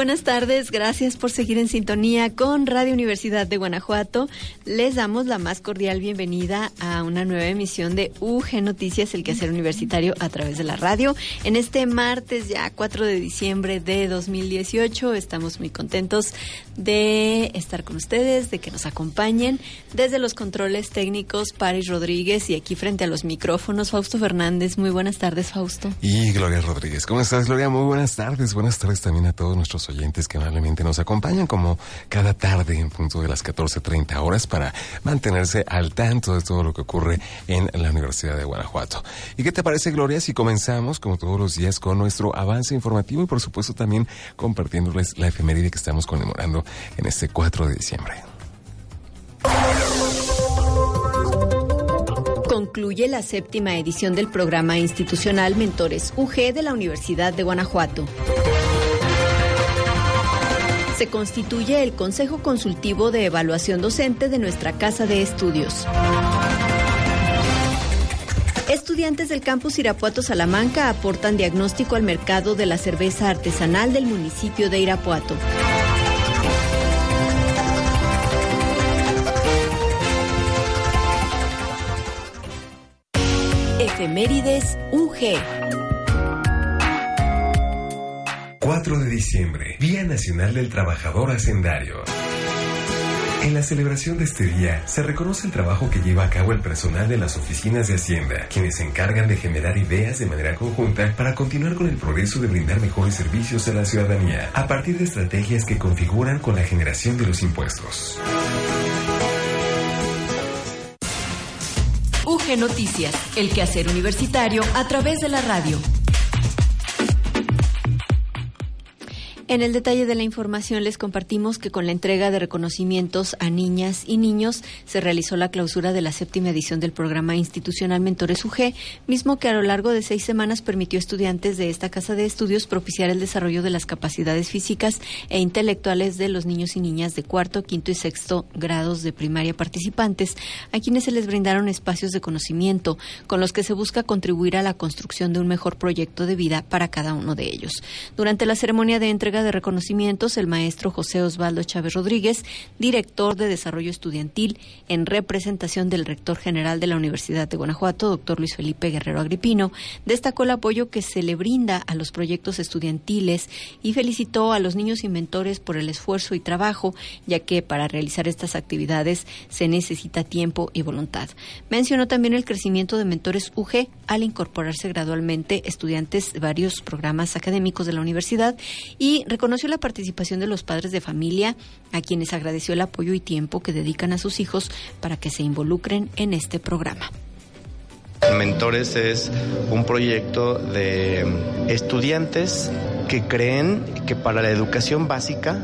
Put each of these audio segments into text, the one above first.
Buenas tardes, gracias por seguir en sintonía con Radio Universidad de Guanajuato. Les damos la más cordial bienvenida a una nueva emisión de UG Noticias, el quehacer universitario a través de la radio. En este martes ya 4 de diciembre de 2018 estamos muy contentos de estar con ustedes, de que nos acompañen desde los controles técnicos Paris Rodríguez y aquí frente a los micrófonos Fausto Fernández. Muy buenas tardes, Fausto. Y Gloria Rodríguez. ¿Cómo estás, Gloria? Muy buenas tardes. Buenas tardes también a todos nuestros oyentes que amablemente nos acompañan como cada tarde en punto de las 14.30 horas para mantenerse al tanto de todo lo que ocurre en la Universidad de Guanajuato. ¿Y qué te parece, Gloria, si comenzamos como todos los días con nuestro avance informativo y por supuesto también compartiéndoles la efeméride que estamos conmemorando en este 4 de diciembre? Concluye la séptima edición del programa institucional Mentores UG de la Universidad de Guanajuato se constituye el Consejo Consultivo de Evaluación Docente de nuestra Casa de Estudios. Estudiantes del campus Irapuato Salamanca aportan diagnóstico al mercado de la cerveza artesanal del municipio de Irapuato. Efemérides UG. 4 de diciembre, Día Nacional del Trabajador Hacendario. En la celebración de este día se reconoce el trabajo que lleva a cabo el personal de las oficinas de Hacienda, quienes se encargan de generar ideas de manera conjunta para continuar con el progreso de brindar mejores servicios a la ciudadanía, a partir de estrategias que configuran con la generación de los impuestos. UG Noticias, el quehacer universitario a través de la radio. En el detalle de la información les compartimos que con la entrega de reconocimientos a niñas y niños se realizó la clausura de la séptima edición del programa institucional Mentores UG, mismo que a lo largo de seis semanas permitió a estudiantes de esta casa de estudios propiciar el desarrollo de las capacidades físicas e intelectuales de los niños y niñas de cuarto, quinto y sexto grados de primaria participantes, a quienes se les brindaron espacios de conocimiento con los que se busca contribuir a la construcción de un mejor proyecto de vida para cada uno de ellos. Durante la ceremonia de entrega de reconocimientos el maestro José Osvaldo Chávez Rodríguez, director de Desarrollo Estudiantil, en representación del rector general de la Universidad de Guanajuato, doctor Luis Felipe Guerrero Agripino, destacó el apoyo que se le brinda a los proyectos estudiantiles y felicitó a los niños inventores por el esfuerzo y trabajo, ya que para realizar estas actividades se necesita tiempo y voluntad. Mencionó también el crecimiento de mentores UG al incorporarse gradualmente estudiantes de varios programas académicos de la universidad y reconoció la participación de los padres de familia, a quienes agradeció el apoyo y tiempo que dedican a sus hijos para que se involucren en este programa. Mentores es un proyecto de estudiantes que creen que para la educación básica,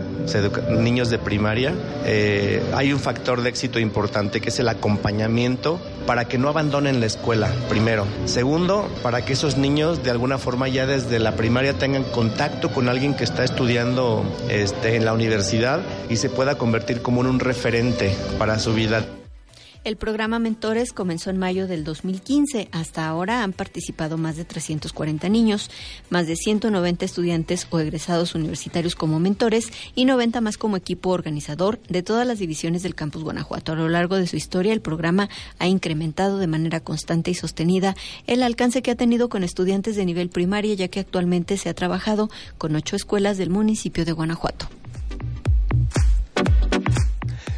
niños de primaria, eh, hay un factor de éxito importante que es el acompañamiento para que no abandonen la escuela, primero. Segundo, para que esos niños de alguna forma ya desde la primaria tengan contacto con alguien que está estudiando este, en la universidad y se pueda convertir como en un referente para su vida. El programa Mentores comenzó en mayo del 2015. Hasta ahora han participado más de 340 niños, más de 190 estudiantes o egresados universitarios como mentores y 90 más como equipo organizador de todas las divisiones del campus Guanajuato. A lo largo de su historia, el programa ha incrementado de manera constante y sostenida el alcance que ha tenido con estudiantes de nivel primaria, ya que actualmente se ha trabajado con ocho escuelas del municipio de Guanajuato.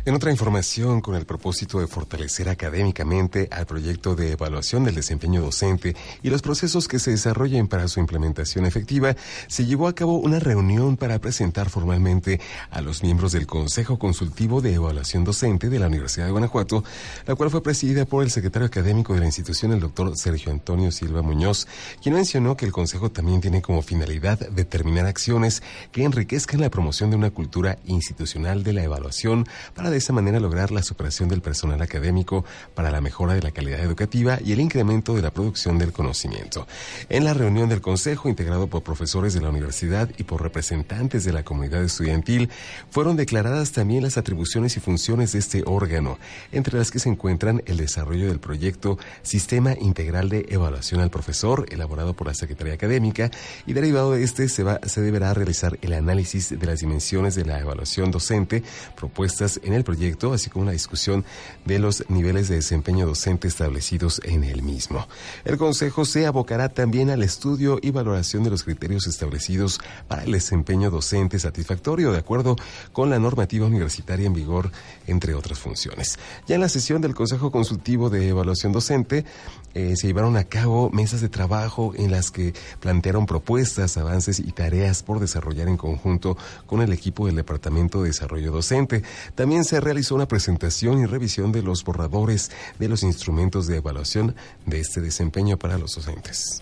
En otra información, con el propósito de fortalecer académicamente al proyecto de evaluación del desempeño docente y los procesos que se desarrollen para su implementación efectiva, se llevó a cabo una reunión para presentar formalmente a los miembros del Consejo Consultivo de Evaluación Docente de la Universidad de Guanajuato, la cual fue presidida por el secretario académico de la institución, el doctor Sergio Antonio Silva Muñoz, quien mencionó que el Consejo también tiene como finalidad determinar acciones que enriquezcan la promoción de una cultura institucional de la evaluación para de esa manera lograr la superación del personal académico para la mejora de la calidad educativa y el incremento de la producción del conocimiento. En la reunión del Consejo, integrado por profesores de la universidad y por representantes de la comunidad estudiantil, fueron declaradas también las atribuciones y funciones de este órgano, entre las que se encuentran el desarrollo del proyecto Sistema Integral de Evaluación al Profesor, elaborado por la Secretaría Académica, y derivado de este se, va, se deberá realizar el análisis de las dimensiones de la evaluación docente propuestas en el proyecto, así como una discusión de los niveles de desempeño docente establecidos en el mismo. El Consejo se abocará también al estudio y valoración de los criterios establecidos para el desempeño docente satisfactorio, de acuerdo con la normativa universitaria en vigor, entre otras funciones. Ya en la sesión del Consejo Consultivo de Evaluación Docente, eh, se llevaron a cabo mesas de trabajo en las que plantearon propuestas, avances y tareas por desarrollar en conjunto con el equipo del Departamento de Desarrollo Docente. También se realizó una presentación y revisión de los borradores de los instrumentos de evaluación de este desempeño para los docentes.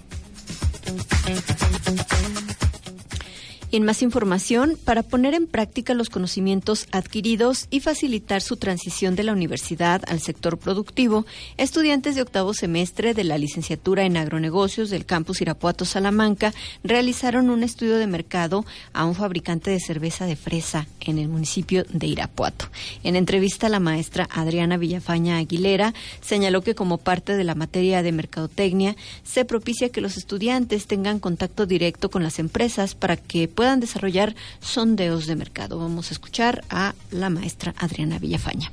En más información, para poner en práctica los conocimientos adquiridos y facilitar su transición de la universidad al sector productivo, estudiantes de octavo semestre de la licenciatura en agronegocios del campus Irapuato Salamanca realizaron un estudio de mercado a un fabricante de cerveza de fresa en el municipio de Irapuato. En entrevista, la maestra Adriana Villafaña Aguilera señaló que como parte de la materia de mercadotecnia se propicia que los estudiantes tengan contacto directo con las empresas para que puedan desarrollar sondeos de mercado. Vamos a escuchar a la maestra Adriana Villafaña.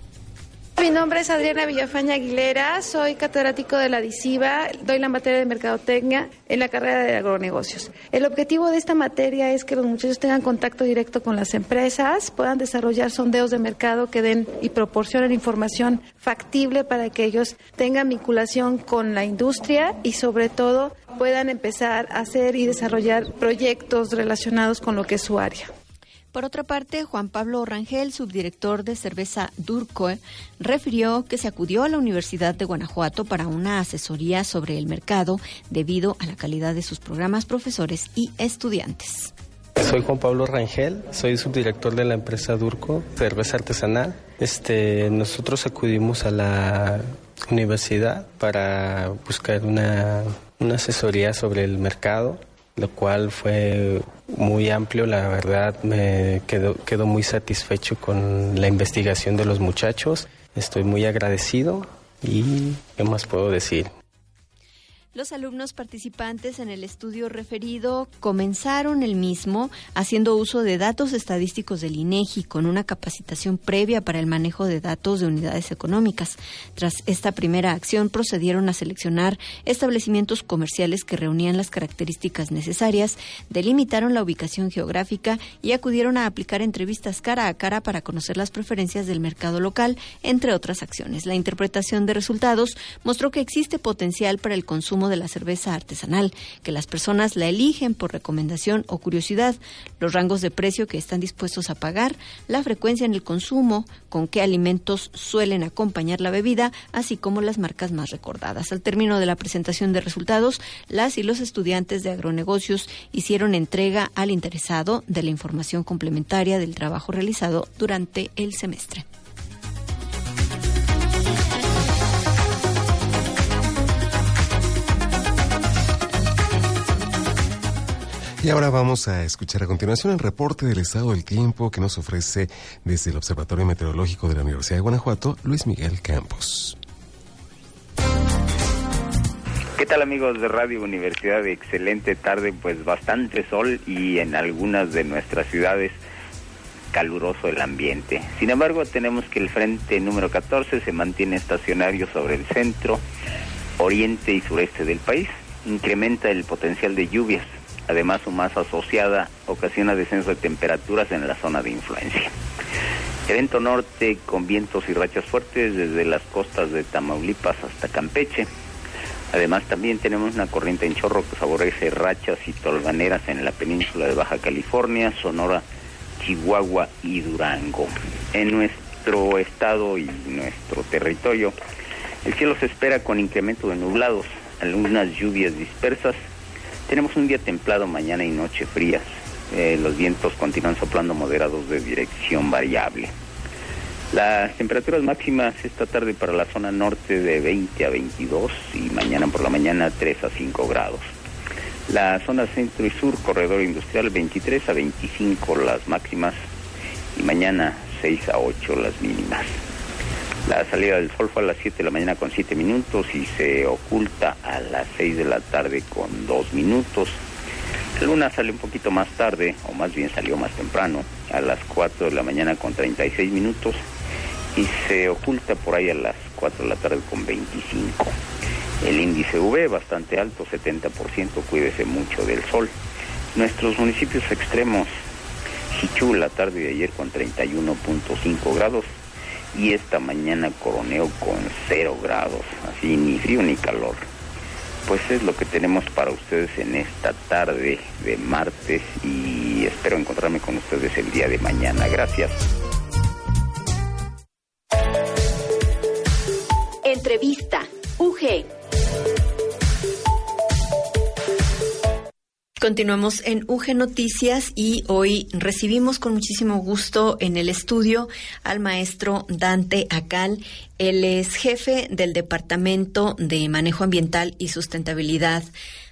Mi nombre es Adriana Villafaña Aguilera, soy catedrático de la DICIBA, doy la materia de mercadotecnia en la carrera de agronegocios. El objetivo de esta materia es que los muchachos tengan contacto directo con las empresas, puedan desarrollar sondeos de mercado que den y proporcionen información factible para que ellos tengan vinculación con la industria y sobre todo puedan empezar a hacer y desarrollar proyectos relacionados con lo que es su área. Por otra parte, Juan Pablo Rangel, subdirector de cerveza Durcoe, refirió que se acudió a la Universidad de Guanajuato para una asesoría sobre el mercado debido a la calidad de sus programas, profesores y estudiantes. Soy Juan Pablo Rangel, soy subdirector de la empresa Durco, cerveza artesanal. Este, nosotros acudimos a la universidad para buscar una, una asesoría sobre el mercado lo cual fue muy amplio, la verdad me quedo, quedo muy satisfecho con la investigación de los muchachos, estoy muy agradecido y ¿qué más puedo decir? Los alumnos participantes en el estudio referido comenzaron el mismo haciendo uso de datos estadísticos del INEGI con una capacitación previa para el manejo de datos de unidades económicas. Tras esta primera acción procedieron a seleccionar establecimientos comerciales que reunían las características necesarias, delimitaron la ubicación geográfica y acudieron a aplicar entrevistas cara a cara para conocer las preferencias del mercado local, entre otras acciones. La interpretación de resultados mostró que existe potencial para el consumo de la cerveza artesanal, que las personas la eligen por recomendación o curiosidad, los rangos de precio que están dispuestos a pagar, la frecuencia en el consumo, con qué alimentos suelen acompañar la bebida, así como las marcas más recordadas. Al término de la presentación de resultados, las y los estudiantes de agronegocios hicieron entrega al interesado de la información complementaria del trabajo realizado durante el semestre. Y ahora vamos a escuchar a continuación el reporte del estado del tiempo que nos ofrece desde el Observatorio Meteorológico de la Universidad de Guanajuato, Luis Miguel Campos. ¿Qué tal amigos de Radio Universidad? Excelente tarde, pues bastante sol y en algunas de nuestras ciudades caluroso el ambiente. Sin embargo, tenemos que el frente número 14 se mantiene estacionario sobre el centro, oriente y sureste del país. Incrementa el potencial de lluvias Además, su masa asociada ocasiona descenso de temperaturas en la zona de influencia. Evento norte con vientos y rachas fuertes desde las costas de Tamaulipas hasta Campeche. Además también tenemos una corriente en chorro que favorece rachas y tolvaneras en la península de Baja California, Sonora, Chihuahua y Durango. En nuestro estado y nuestro territorio, el cielo se espera con incremento de nublados, algunas lluvias dispersas. Tenemos un día templado mañana y noche frías. Eh, los vientos continúan soplando moderados de dirección variable. Las temperaturas máximas esta tarde para la zona norte de 20 a 22 y mañana por la mañana 3 a 5 grados. La zona centro y sur, corredor industrial 23 a 25 las máximas y mañana 6 a 8 las mínimas. La salida del sol fue a las 7 de la mañana con 7 minutos y se oculta a las 6 de la tarde con 2 minutos. La luna sale un poquito más tarde, o más bien salió más temprano, a las 4 de la mañana con 36 minutos y se oculta por ahí a las 4 de la tarde con 25. El índice V bastante alto, 70%, cuídese mucho del sol. Nuestros municipios extremos, Jichú la tarde de ayer con 31.5 grados y esta mañana Coroneo con 0 grados, así ni frío ni calor. Pues es lo que tenemos para ustedes en esta tarde de martes y espero encontrarme con ustedes el día de mañana. Gracias. Entrevista. UG. Continuamos en UG Noticias y hoy recibimos con muchísimo gusto en el estudio al maestro Dante Acal. Él es jefe del Departamento de Manejo Ambiental y Sustentabilidad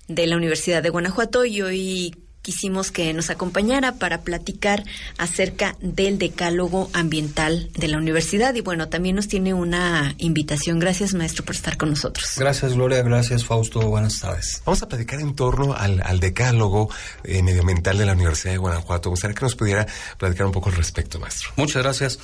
de la Universidad de Guanajuato y hoy quisimos que nos acompañara para platicar acerca del decálogo ambiental de la universidad y bueno, también nos tiene una invitación. Gracias maestro por estar con nosotros. Gracias Gloria, gracias Fausto, buenas tardes. Vamos a platicar en torno al, decálogo eh, medioambiental de la Universidad de Guanajuato. Me gustaría que nos pudiera platicar un poco al respecto, maestro. Muchas gracias.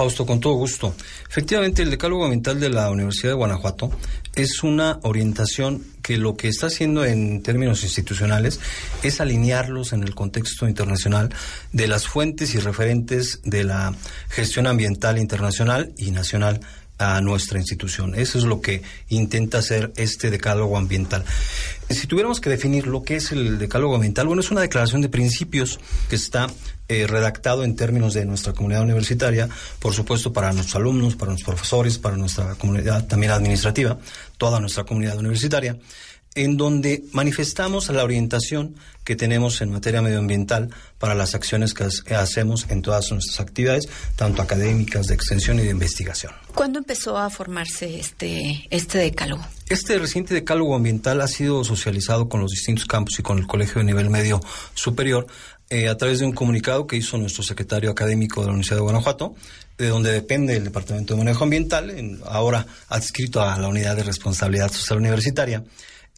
Fausto, con todo gusto. Efectivamente, el Decálogo Ambiental de la Universidad de Guanajuato es una orientación que lo que está haciendo en términos institucionales es alinearlos en el contexto internacional de las fuentes y referentes de la gestión ambiental internacional y nacional a nuestra institución. Eso es lo que intenta hacer este decálogo ambiental. Si tuviéramos que definir lo que es el decálogo ambiental, bueno, es una declaración de principios que está eh, redactado en términos de nuestra comunidad universitaria, por supuesto para nuestros alumnos, para nuestros profesores, para nuestra comunidad también administrativa, toda nuestra comunidad universitaria en donde manifestamos la orientación que tenemos en materia medioambiental para las acciones que hacemos en todas nuestras actividades, tanto académicas, de extensión y de investigación. ¿Cuándo empezó a formarse este, este decálogo? Este reciente decálogo ambiental ha sido socializado con los distintos campos y con el Colegio de Nivel Medio Superior eh, a través de un comunicado que hizo nuestro secretario académico de la Universidad de Guanajuato, de donde depende el Departamento de Manejo Ambiental, ahora adscrito a la Unidad de Responsabilidad Social Universitaria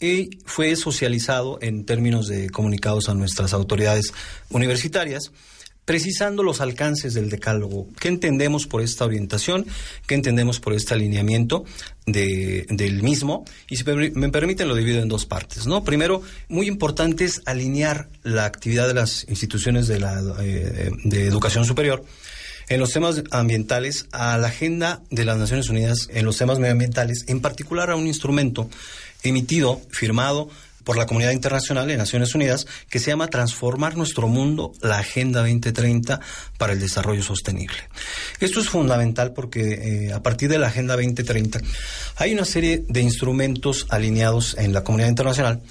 y fue socializado en términos de comunicados a nuestras autoridades universitarias precisando los alcances del decálogo. ¿Qué entendemos por esta orientación? ¿Qué entendemos por este alineamiento del mismo? Y si me permiten, lo divido en dos partes. ¿no? Primero, muy importante es alinear la actividad de las instituciones de, la, eh, de educación superior en los temas ambientales a la agenda de las Naciones Unidas en los temas medioambientales, en particular a un instrumento emitido, firmado por la comunidad internacional de Naciones Unidas, que se llama Transformar nuestro mundo, la Agenda 2030 para el Desarrollo Sostenible. Esto es fundamental porque eh, a partir de la Agenda 2030 hay una serie de instrumentos alineados en la comunidad internacional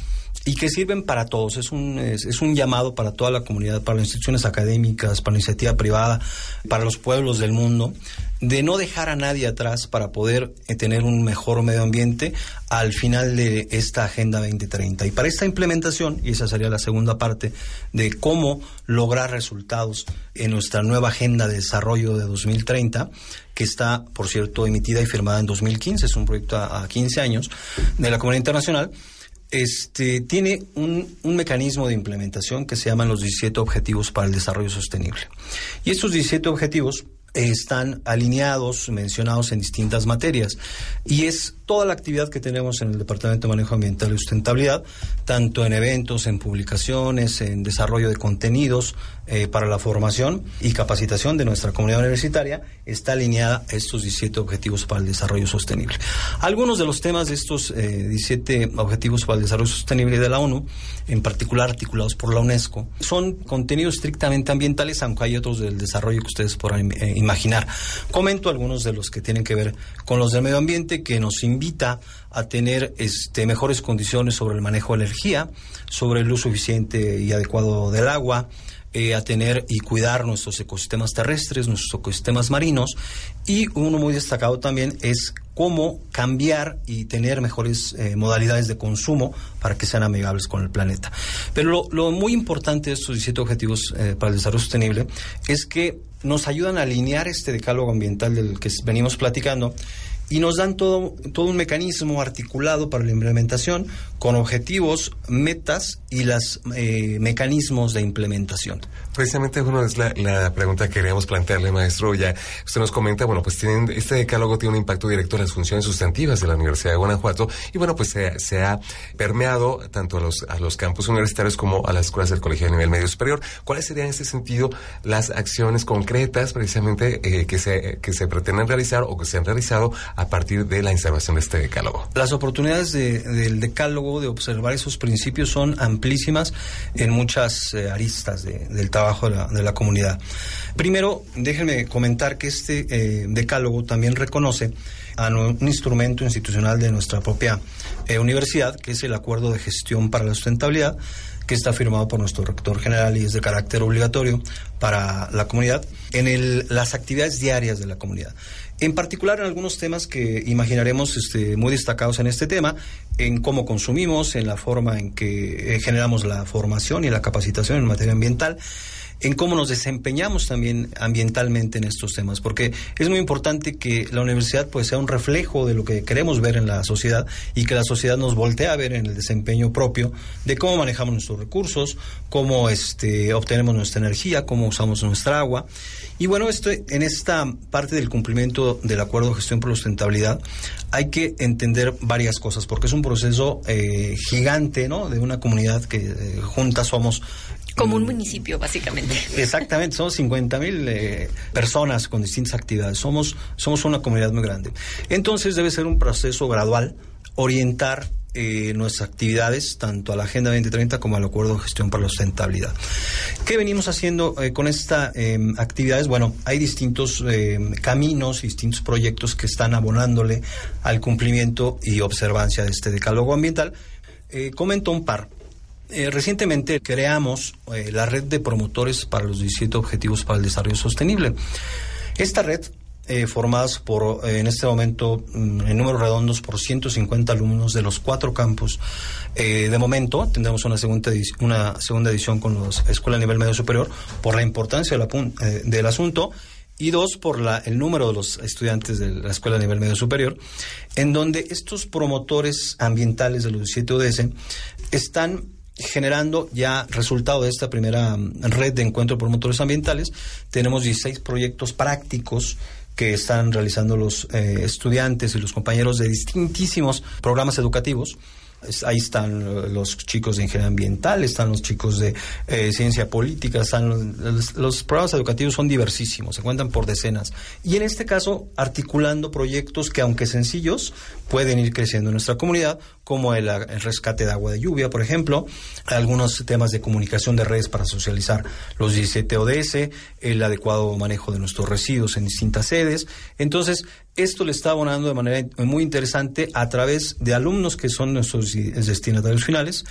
y que sirven para todos. Es un, es, un llamado para toda la comunidad, para las instituciones académicas, para la iniciativa privada, para los pueblos del mundo, de no dejar a nadie atrás para poder eh, tener un mejor medio ambiente al final de esta Agenda 2030. Y para esta implementación, y esa sería la segunda parte, de cómo lograr resultados en nuestra nueva Agenda de Desarrollo de 2030, que está, por cierto, emitida y firmada en 2015, es un proyecto a, a 15 años de la comunidad internacional, este, tiene un, un, mecanismo de implementación que se llaman los 17 Objetivos para el Desarrollo Sostenible. Y estos 17 objetivos están alineados, mencionados en distintas materias. Y es toda la actividad que tenemos en el Departamento de Manejo Ambiental y Sustentabilidad, tanto en eventos, en publicaciones, en desarrollo de contenidos eh, para la formación y capacitación de nuestra comunidad universitaria, está alineada a estos 17 objetivos para el desarrollo sostenible. Algunos de los temas de estos 17 eh, objetivos para el desarrollo sostenible de la ONU, en particular articulados por la UNESCO, son contenidos estrictamente ambientales, aunque hay otros del desarrollo que ustedes podrán eh, imaginar. Comento algunos de los que tienen que ver con los del medio ambiente, que nos invita a tener este, mejores condiciones sobre el manejo de energía, sobre el uso eficiente y adecuado del agua, eh, a tener y cuidar nuestros ecosistemas terrestres, nuestros ecosistemas marinos y uno muy destacado también es cómo cambiar y tener mejores eh, modalidades de consumo para que sean amigables con el planeta. Pero lo, muy importante de estos 17 objetivos eh, para el desarrollo sostenible es que nos ayudan a alinear este decálogo ambiental del que venimos platicando y nos dan todo, todo un mecanismo articulado para la implementación con objetivos, metas y los eh, mecanismos de implementación. Precisamente, bueno, es la, pregunta que queríamos plantearle, maestro. Ya usted nos comenta, bueno, pues tienen, este decálogo tiene un impacto directo en las funciones sustantivas de la Universidad de Guanajuato y bueno, pues se, ha permeado tanto a los, a los campus universitarios como a las escuelas del colegio de nivel medio superior. ¿Cuáles serían en este sentido las acciones concretas precisamente eh, que, se, que se pretenden realizar o que se han realizado partir de la instalación de este decálogo? Las oportunidades del decálogo de observar esos principios son amplísimas en muchas eh, aristas del trabajo de la, comunidad. Primero, déjenme comentar que este eh, decálogo también reconoce a un instrumento institucional de nuestra propia eh, universidad, que es el Acuerdo de Gestión para la Sustentabilidad, que está firmado por nuestro rector general y es de carácter obligatorio para la comunidad en las actividades diarias de la comunidad. En particular en algunos temas que imaginaremos este, muy destacados en este tema, en cómo consumimos, en la forma en que eh, generamos la formación y la capacitación en materia ambiental en cómo nos desempeñamos también ambientalmente en estos temas, porque es muy importante que la universidad pues sea un reflejo de lo que queremos ver en la sociedad y que la sociedad nos voltee a ver en el desempeño propio de cómo manejamos nuestros recursos, cómo este obtenemos nuestra energía, cómo usamos nuestra agua. Y bueno, esto, en esta parte del cumplimiento del acuerdo de gestión por sustentabilidad hay que entender varias cosas, porque es un proceso eh, gigante, ¿no? De una comunidad que eh, juntas somos como un municipio, básicamente. Exactamente, somos 50 mil eh, personas con distintas actividades. Somos, somos una comunidad muy grande. Entonces debe ser un proceso gradual, orientar eh, nuestras actividades, tanto a la Agenda 2030 como al Acuerdo de Gestión para la Sustentabilidad. ¿Qué venimos haciendo eh, con estas em, actividades? Bueno, hay distintos em, caminos, distintos proyectos que están abonándole al cumplimiento y observancia de este decálogo ambiental. comento un par. Eh, recientemente creamos eh, la red de promotores para los 17 Objetivos para el Desarrollo Sostenible. Esta red, eh, formada por, en este momento, mm, en números redondos, por 150 alumnos de los cuatro campus, de momento tendremos una segunda, edición, una segunda edición con la Escuela a nivel medio superior por la importancia del asunto y dos, por la, el número de los estudiantes de la escuela a nivel medio superior, en donde estos promotores ambientales de los 17 ODS están generando ya resultado de esta primera mm, red de encuentro por motores ambientales. Tenemos 16 proyectos prácticos que están realizando los eh, estudiantes y los compañeros de distintísimos programas educativos ahí están los chicos de ingeniería ambiental, están los chicos de eh, ciencia política, están los, programas educativos son diversísimos, se cuentan por decenas. Y en este caso, articulando proyectos que, aunque sencillos, pueden ir creciendo en nuestra comunidad, como el, rescate de agua de lluvia, por ejemplo, algunos temas de comunicación de redes para socializar los 17 ODS, el adecuado manejo de nuestros residuos en distintas sedes. Entonces, esto le está abonando de manera muy interesante a través de alumnos que son nuestros destinatarios finales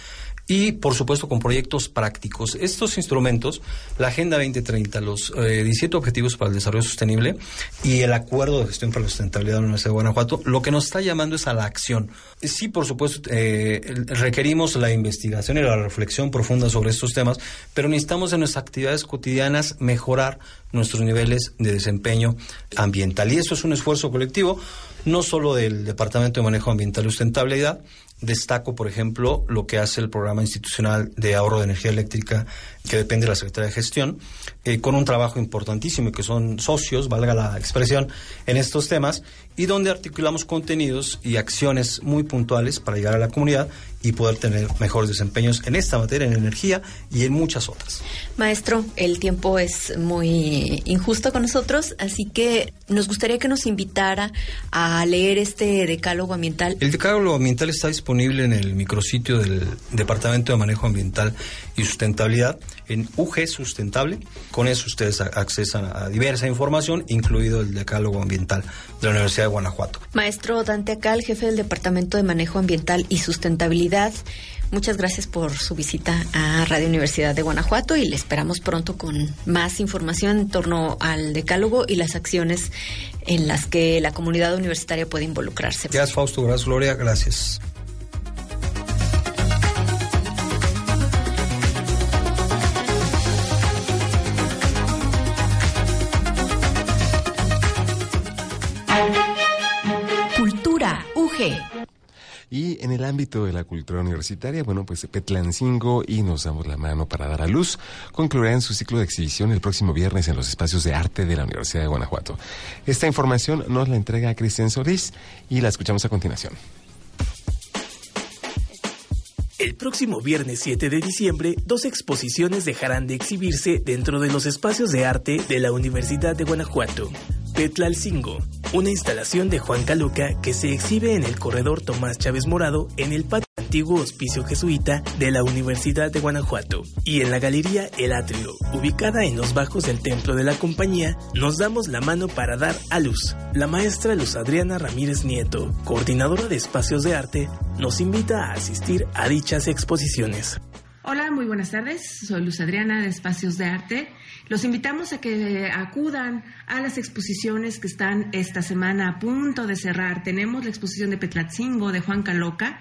y por supuesto con proyectos prácticos. Estos instrumentos, la Agenda 2030, los 17 eh, Objetivos para el Desarrollo Sostenible y el Acuerdo de Gestión para la Sustentabilidad de la Universidad de Guanajuato, lo que nos está llamando es a la acción. Sí, por supuesto, eh, requerimos la investigación y la reflexión profunda sobre estos temas, pero necesitamos en nuestras actividades cotidianas mejorar nuestros niveles de desempeño ambiental. Y eso es un esfuerzo colectivo, no solo del Departamento de Manejo Ambiental y Sustentabilidad, Destaco, por ejemplo, lo que hace el programa institucional de ahorro de energía eléctrica que depende de la Secretaría de Gestión, eh, con un trabajo importantísimo, que son socios, valga la expresión, en estos temas, y donde articulamos contenidos y acciones muy puntuales para llegar a la comunidad y poder tener mejores desempeños en esta materia, en energía y en muchas otras. Maestro, el tiempo es muy injusto con nosotros, así que nos gustaría que nos invitara a leer este decálogo ambiental. El decálogo ambiental está disponible en el micrositio del Departamento de Manejo Ambiental y Sustentabilidad en UG Sustentable. Con eso ustedes accesan a diversa información, incluido el decálogo ambiental de la Universidad de Guanajuato. Maestro Dante Acal, jefe del Departamento de Manejo Ambiental y Sustentabilidad. Muchas gracias por su visita a Radio Universidad de Guanajuato y le esperamos pronto con más información en torno al decálogo y las acciones en las que la comunidad universitaria puede involucrarse. Gracias, Fausto. Gracias, Gloria. Gracias. Y en el ámbito de la cultura universitaria, bueno, pues Petlancingo y Nos Damos la Mano para Dar a Luz concluirán su ciclo de exhibición el próximo viernes en los espacios de arte de la Universidad de Guanajuato. Esta información nos la entrega Cristian Solís y la escuchamos a continuación. El próximo viernes 7 de diciembre, dos exposiciones dejarán de exhibirse dentro de los espacios de arte de la Universidad de Guanajuato. Petlalcingo, una instalación de Juan Caluca que se exhibe en el corredor Tomás Chávez Morado en el patio antiguo hospicio jesuita de la Universidad de Guanajuato y en la galería El Atrio, ubicada en los bajos del templo de la compañía, nos damos la mano para dar a luz. La maestra Luz Adriana Ramírez Nieto, coordinadora de espacios de arte, nos invita a asistir a dichas exposiciones. Hola, muy buenas tardes. Soy Luz Adriana de Espacios de Arte. Los invitamos a que acudan a las exposiciones que están esta semana a punto de cerrar. Tenemos la exposición de Petlatzingo de Juan Caloca.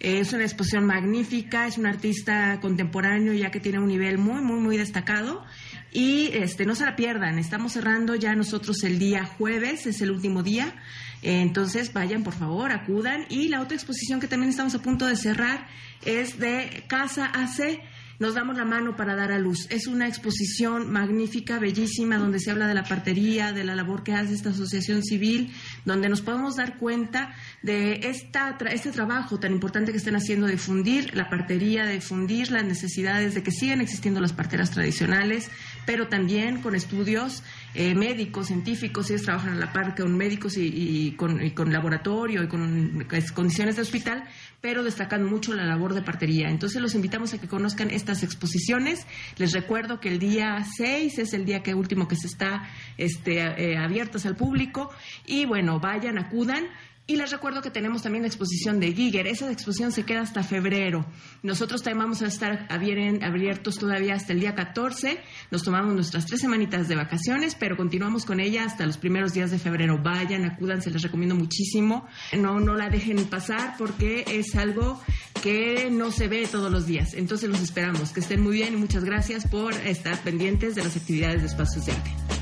Es una exposición magnífica, es un artista contemporáneo ya que tiene un nivel muy, muy, muy destacado. Y este, no se la pierdan, estamos cerrando ya nosotros el día jueves, es el último día. Entonces vayan, por favor, acudan. Y la otra exposición que también estamos a punto de cerrar es de Casa AC nos damos la mano para dar a luz. Es una exposición magnífica, bellísima, donde se habla de la partería, de la labor que hace esta asociación civil, donde nos podemos dar cuenta de esta, este trabajo tan importante que están haciendo de difundir la partería, de difundir las necesidades de que sigan existiendo las parteras tradicionales, pero también con estudios eh, médicos, científicos, ellos trabajan a la par con médicos y, con, y con, laboratorio y con condiciones de hospital, pero destacan mucho la labor de partería. Entonces los invitamos a que conozcan estas exposiciones. Les recuerdo que el día 6 es el día que último que se está este, eh, abiertas al público y bueno, vayan, acudan. Y les recuerdo que tenemos también la exposición de Giger. Esa exposición se queda hasta febrero. Nosotros también vamos a estar abiertos todavía hasta el día 14. Nos tomamos nuestras tres semanitas de vacaciones, pero continuamos con ella hasta los primeros días de febrero. Vayan, acudan, se les recomiendo muchísimo. No, no la dejen pasar porque es algo que no se ve todos los días. Entonces los esperamos. Que estén muy bien y muchas gracias por estar pendientes de las actividades de Espacios de Arte.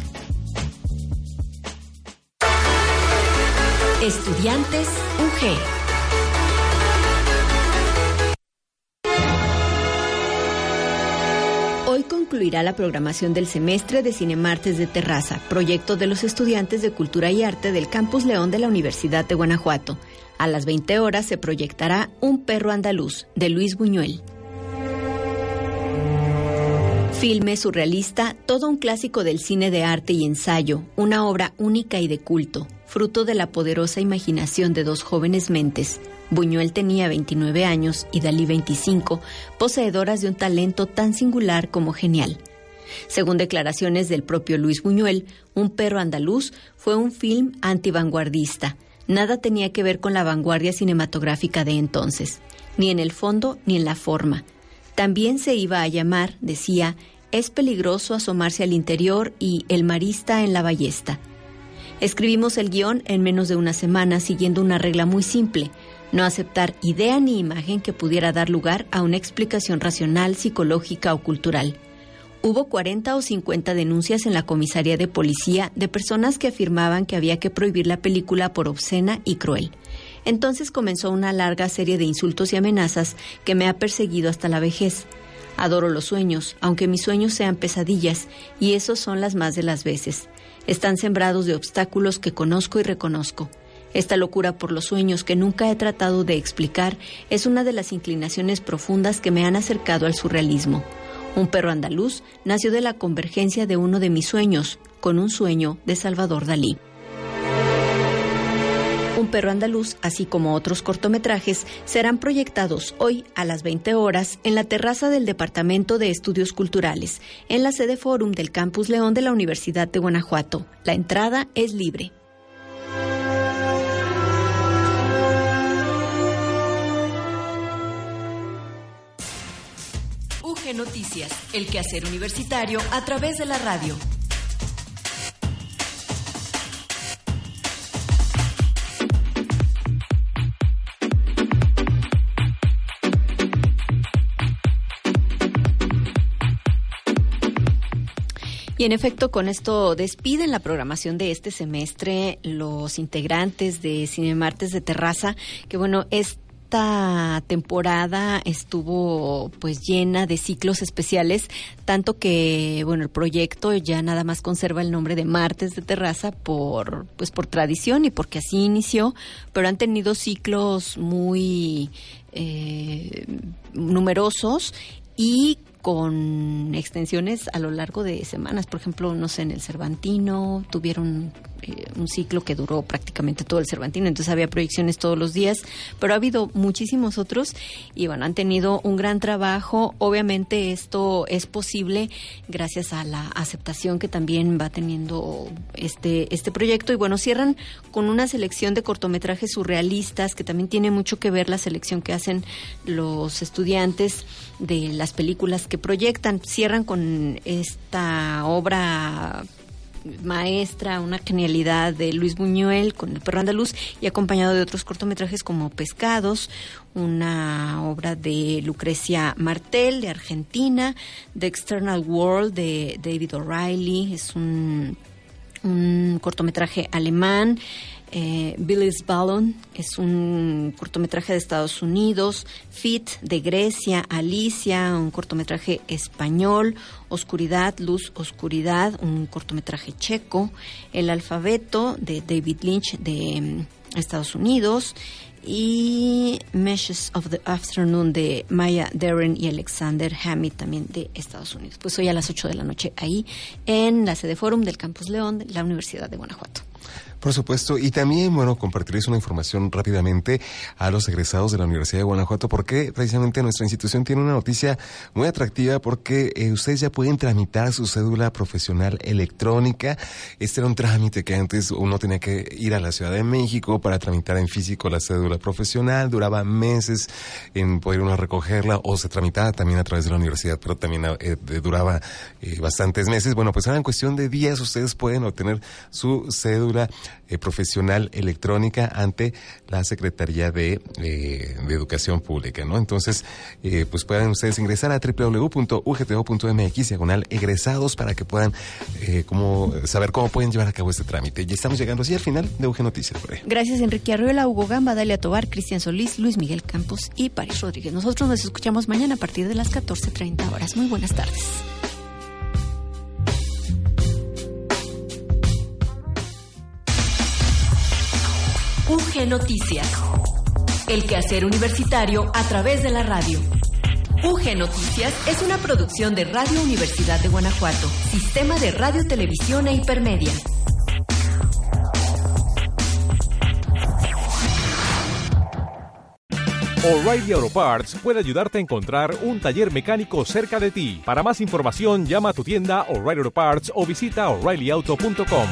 Estudiantes UG. Hoy concluirá la programación del semestre de Cinemartes de Terraza, proyecto de los estudiantes de Cultura y Arte del Campus León de la Universidad de Guanajuato. A las 20 horas se proyectará Un perro andaluz, de Luis Buñuel. Filme surrealista, todo un clásico del cine de arte y ensayo, una obra única y de culto, fruto de la poderosa imaginación de dos jóvenes mentes. Buñuel tenía 29 años y Dalí 25, poseedoras de un talento tan singular como genial. Según declaraciones del propio Luis Buñuel, Un perro andaluz fue un film antivanguardista. Nada tenía que ver con la vanguardia cinematográfica de entonces, ni en el fondo ni en la forma también se iba a llamar, decía, Es peligroso asomarse al interior y El marista en la ballesta. Escribimos el guion en menos de una semana siguiendo una regla muy simple, no aceptar idea ni imagen que pudiera dar lugar a una explicación racional, psicológica o cultural. Hubo 40 o 50 denuncias en la comisaría de policía de personas que afirmaban que había que prohibir la película por obscena y cruel. Entonces comenzó una larga serie de insultos y amenazas que me ha perseguido hasta la vejez. Adoro los sueños, aunque mis sueños sean pesadillas, y esos son las más de las veces. Están sembrados de obstáculos que conozco y reconozco. Esta locura por los sueños que nunca he tratado de explicar es una de las inclinaciones profundas que me han acercado al surrealismo. Un perro andaluz nació de la convergencia de uno de mis sueños con un sueño de Salvador Dalí. Un perro andaluz, así como otros cortometrajes, serán proyectados hoy a las 20 horas en la terraza del Departamento de Estudios Culturales, en la sede Fórum del Campus León de la Universidad de Guanajuato. La entrada es libre. UG Noticias, el quehacer universitario a través de la radio. Y en efecto, con esto despiden la programación de este semestre los integrantes de Cine Martes de Terraza, que bueno, esta temporada estuvo pues llena de ciclos especiales, tanto que bueno, el proyecto ya nada más conserva el nombre de Martes de Terraza por pues por tradición y porque así inició, pero han tenido ciclos muy eh, numerosos y con extensiones a lo largo de semanas. Por ejemplo, no sé, en el Cervantino tuvieron eh, un ciclo que duró prácticamente todo el Cervantino, entonces había proyecciones todos los días, pero ha habido muchísimos otros y bueno, han tenido un gran trabajo. Obviamente esto es posible gracias a la aceptación que también va teniendo este, este proyecto y bueno, cierran con una selección de cortometrajes surrealistas que también tiene mucho que ver la selección que hacen los estudiantes de las películas que proyectan. Cierran con esta obra maestra, una genialidad de Luis Buñuel con El perro andaluz y acompañado de otros cortometrajes como Pescados, una obra de Lucrecia Martel de Argentina, The External World de David O'Reilly, es un, un cortometraje alemán. Eh, Billy's Ballon es un cortometraje de Estados Unidos, Fit de Grecia, Alicia, un cortometraje español, Oscuridad, Luz, Oscuridad, un cortometraje checo, El alfabeto de David Lynch de mm, Estados Unidos y Meshes of the Afternoon de Maya Deren y Alexander Hamid también de Estados Unidos. Pues hoy a las 8 de la noche ahí en la sede Forum del Campus León de la Universidad de Guanajuato. Por supuesto, y también, bueno, compartirles una información rápidamente a los egresados de la Universidad de Guanajuato, porque precisamente nuestra institución tiene una noticia muy atractiva, porque eh, ustedes ya pueden tramitar su cédula profesional electrónica. Este era un trámite que antes uno tenía que ir a la Ciudad de México para tramitar en físico la cédula profesional, duraba meses en poder uno recogerla, o se tramitaba también a través de la universidad, pero también eh, duraba eh, bastantes meses. Bueno, pues ahora en cuestión de días ustedes pueden obtener su cédula eh, profesional electrónica ante la Secretaría de, eh, de Educación Pública, ¿no? Entonces, eh, pues pueden ustedes ingresar a www.ugto.mx diagonal egresados para que puedan como, saber cómo pueden llevar a cabo este trámite. Y estamos llegando así al final de UG Noticias. Gracias, Enrique Arruela, Hugo Gamba, Dalia Tobar, Cristian Solís, Luis Miguel Campos y París Rodríguez. Nosotros nos escuchamos mañana a partir de las 14.30 horas. Muy buenas tardes. UG Noticias. El quehacer universitario a través de la radio. UG Noticias es una producción de Radio Universidad de Guanajuato, Sistema de Radio, Televisión e Hipermedia. O'Reilly Auto Parts puede ayudarte a encontrar un taller mecánico cerca de ti. Para más información, llama a tu tienda O'Reilly Auto Parts o visita oreillyauto.com.